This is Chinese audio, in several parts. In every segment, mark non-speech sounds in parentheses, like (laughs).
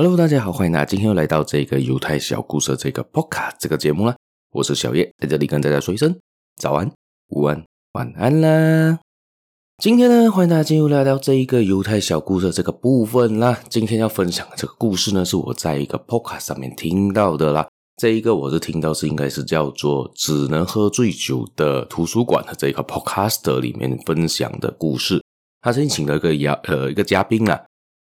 Hello，大家好，欢迎大家今天又来到这个犹太小故事这个 Podcast 这个节目啦。我是小叶，在这里跟大家说一声早安、午安、晚安啦。今天呢，欢迎大家进入来到这一个犹太小故事这个部分啦。今天要分享的这个故事呢，是我在一个 Podcast 上面听到的啦。这一个我是听到是应该是叫做“只能喝醉酒的图书馆”的这个 Podcast 里面分享的故事。他曾经请了一个嘉呃一个嘉宾啊。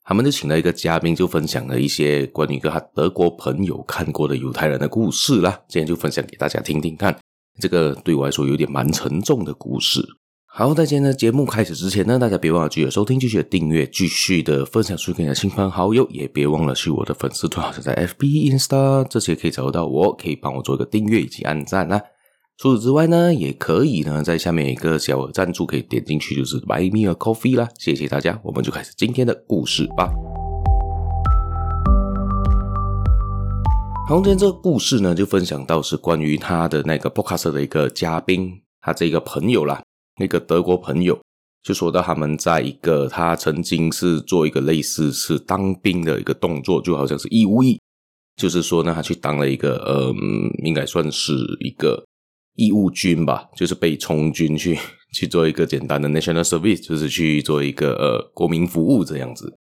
他们就请了一个嘉宾，就分享了一些关于一个他德国朋友看过的犹太人的故事啦。今天就分享给大家听听看，这个对我来说有点蛮沉重的故事。好，在今天的节目开始之前呢，大家别忘了继续收听、继续订阅、继续的分享出去给你的亲朋好友，也别忘了去我的粉丝团，好像在 FB、Insta 这些可以找得到我，可以帮我做一个订阅以及按赞啦。除此之外呢，也可以呢，在下面有一个小额赞助，可以点进去，就是 Buy Me a Coffee 啦。谢谢大家，我们就开始今天的故事吧。好，今天这个故事呢，就分享到是关于他的那个 Podcast 的一个嘉宾，他这个朋友啦，那个德国朋友，就说到他们在一个他曾经是做一个类似是当兵的一个动作，就好像是义务役，就是说呢，他去当了一个，嗯，应该算是一个。义务军吧，就是被充军去 (laughs) 去做一个简单的 national service，就是去做一个呃国民服务这样子。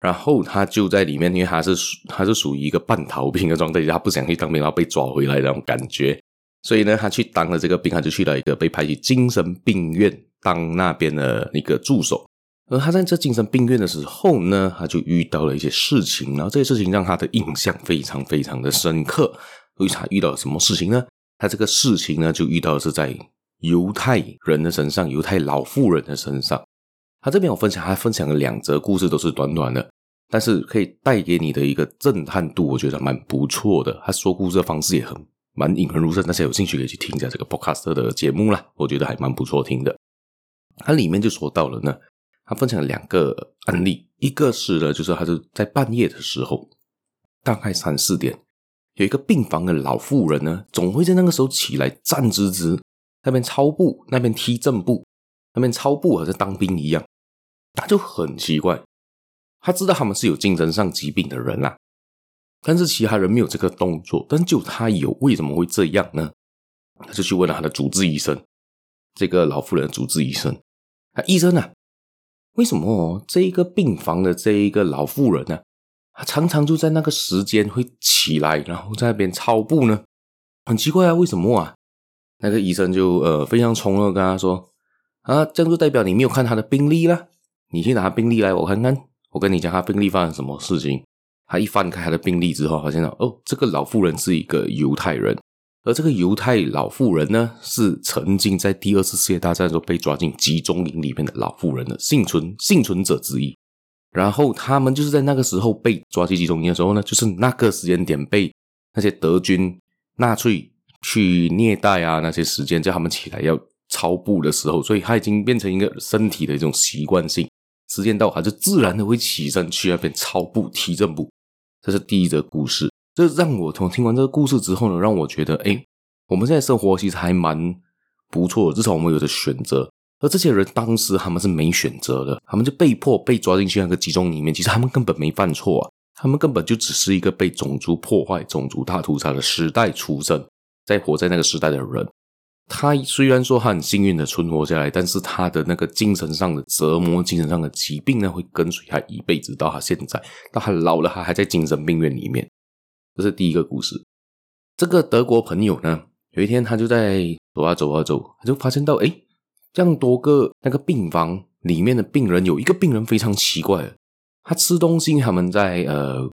然后他就在里面，因为他是他是属于一个半逃兵的状态，他不想去当兵，然后被抓回来那种感觉。所以呢，他去当了这个兵，他就去了一个被派去精神病院当那边的一个助手。而他在这精神病院的时候呢，他就遇到了一些事情，然后这些事情让他的印象非常非常的深刻。为啥遇到什么事情呢？他这个事情呢，就遇到的是在犹太人的身上，犹太老妇人的身上。他这边我分享，他分享了两则故事，都是短短的，但是可以带给你的一个震撼度，我觉得蛮不错的。他说故事的方式也很蛮引人入胜，大家有兴趣可以去听一下这个 Podcast 的节目啦，我觉得还蛮不错听的。他里面就说到了呢，他分享了两个案例，一个是呢，就是他是在半夜的时候，大概三四点。有一个病房的老妇人呢，总会在那个时候起来站直直，那边操步，那边踢正步，那边操步好像当兵一样。他就很奇怪，他知道他们是有精神上疾病的人啦，但是其他人没有这个动作，但就他有，为什么会这样呢？他就去问了他的主治医生，这个老妇人主治医生，啊，医生啊，为什么这一个病房的这一个老妇人呢？他常常就在那个时间会起来，然后在那边操步呢，很奇怪啊，为什么啊？那个医生就呃非常宠的跟他说：“啊，这样就代表你没有看他的病历啦，你去拿病历来我看看。我跟你讲，他病历发生什么事情。”他一翻开他的病历之后，发现哦，这个老妇人是一个犹太人，而这个犹太老妇人呢，是曾经在第二次世界大战时候被抓进集中营里面的老妇人的幸存幸存者之一。然后他们就是在那个时候被抓去集中营的时候呢，就是那个时间点被那些德军纳粹去虐待啊，那些时间叫他们起来要操步的时候，所以他已经变成一个身体的一种习惯性，时间到他就自然的会起身去那边操步踢正步。这是第一则故事，这让我从听完这个故事之后呢，让我觉得，哎，我们现在生活其实还蛮不错，至少我们有着选择。而这些人当时他们是没选择的，他们就被迫被抓进去那个集中营里面。其实他们根本没犯错啊，他们根本就只是一个被种族破坏、种族大屠杀的时代出生，在活在那个时代的人。他虽然说他很幸运的存活下来，但是他的那个精神上的折磨、精神上的疾病呢，会跟随他一辈子，到他现在，到他老了，他还在精神病院里面。这是第一个故事。这个德国朋友呢，有一天他就在走啊走啊走，他就发现到，诶这样多个那个病房里面的病人，有一个病人非常奇怪，他吃东西，他们在呃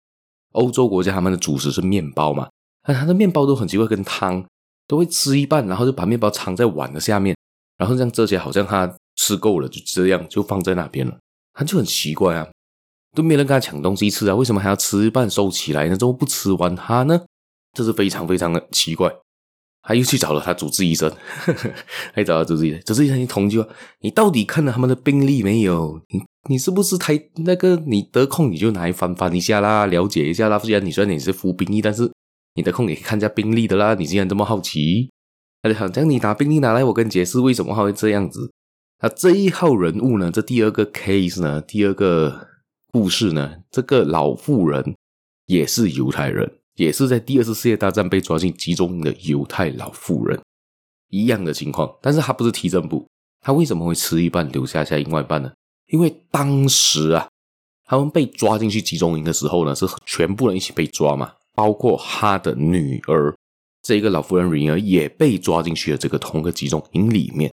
欧洲国家，他们的主食是面包嘛，但他的面包都很奇怪，跟汤都会吃一半，然后就把面包藏在碗的下面，然后这样遮起来，好像他吃够了，就这样就放在那边了，他就很奇怪啊，都没人跟他抢东西吃啊，为什么还要吃一半收起来呢？怎么不吃完它呢？这是非常非常的奇怪。他又去找了他主治医生，呵呵，还找了主治医生。主治医生一通就说：“你到底看了他们的病历没有？你你是不是太那个？你得空你就拿来翻翻一下啦，了解一下啦。虽然你虽然你是服兵役，但是你得空也可以看一下病历的啦。你既然这么好奇，那就好，这样你拿病历拿来，我跟你解释为什么会这样子。那这一号人物呢？这第二个 case 呢？第二个故事呢？这个老妇人也是犹太人，也是在第二次世界大战被抓进集中营的犹太老妇人，一样的情况。但是他不是提证部，他为什么会吃一半留下下另外一半呢？因为当时啊，他们被抓进去集中营的时候呢，是全部人一起被抓嘛，包括他的女儿，这个老妇人女儿也被抓进去了这个同个集中营里面。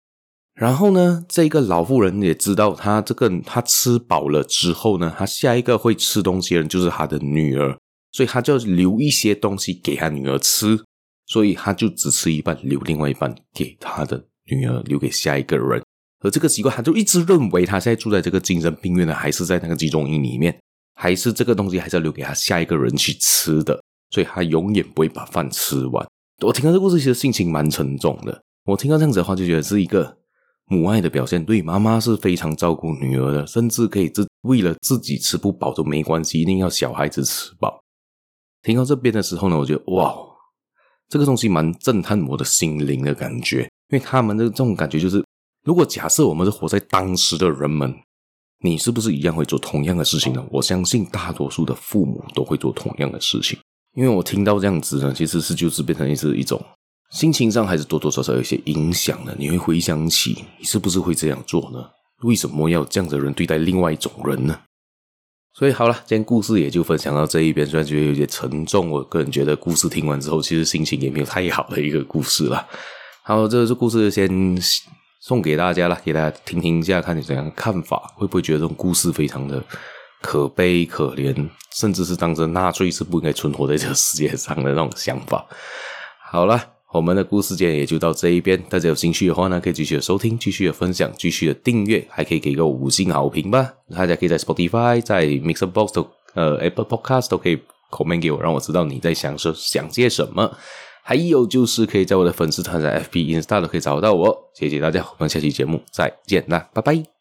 然后呢，这个老妇人也知道，她这个她吃饱了之后呢，她下一个会吃东西的人就是她的女儿，所以他就留一些东西给他女儿吃，所以他就只吃一半，留另外一半给他的女儿，留给下一个人。而这个习惯，他就一直认为，他现在住在这个精神病院呢，还是在那个集中营里面，还是这个东西还是要留给他下一个人去吃的，所以他永远不会把饭吃完。我听到这故事，其实心情蛮沉重的。我听到这样子的话，就觉得是一个。母爱的表现，对妈妈是非常照顾女儿的，甚至可以自为了自己吃不饱都没关系，一定要小孩子吃饱。听到这边的时候呢，我觉得哇，这个东西蛮震撼我的心灵的感觉，因为他们的这种感觉就是，如果假设我们是活在当时的人们，你是不是一样会做同样的事情呢？我相信大多数的父母都会做同样的事情，因为我听到这样子呢，其实是就是变成是一种。心情上还是多多少少有一些影响的。你会回想起，你是不是会这样做呢？为什么要这样的人对待另外一种人呢？所以好了，今天故事也就分享到这一边。虽然觉得有点沉重，我个人觉得故事听完之后，其实心情也没有太好的一个故事了。(laughs) 好，这个故事先送给大家了，给大家听听一下，看你怎样看法，会不会觉得这种故事非常的可悲可怜，甚至是当着纳粹是不应该存活在这个世界上的那种想法。好了。我们的故事间也就到这一边，大家有兴趣的话呢，可以继续的收听，继续的分享，继续的订阅，还可以给个五星好评吧。大家可以在 Spotify、在 Mixer Box 都呃 Apple Podcast 都可以 comment 给我，让我知道你在想说想些什么。还有就是可以在我的粉丝团在 FB、Insta 都可以找到我。谢谢大家，我们下期节目再见啦，拜拜。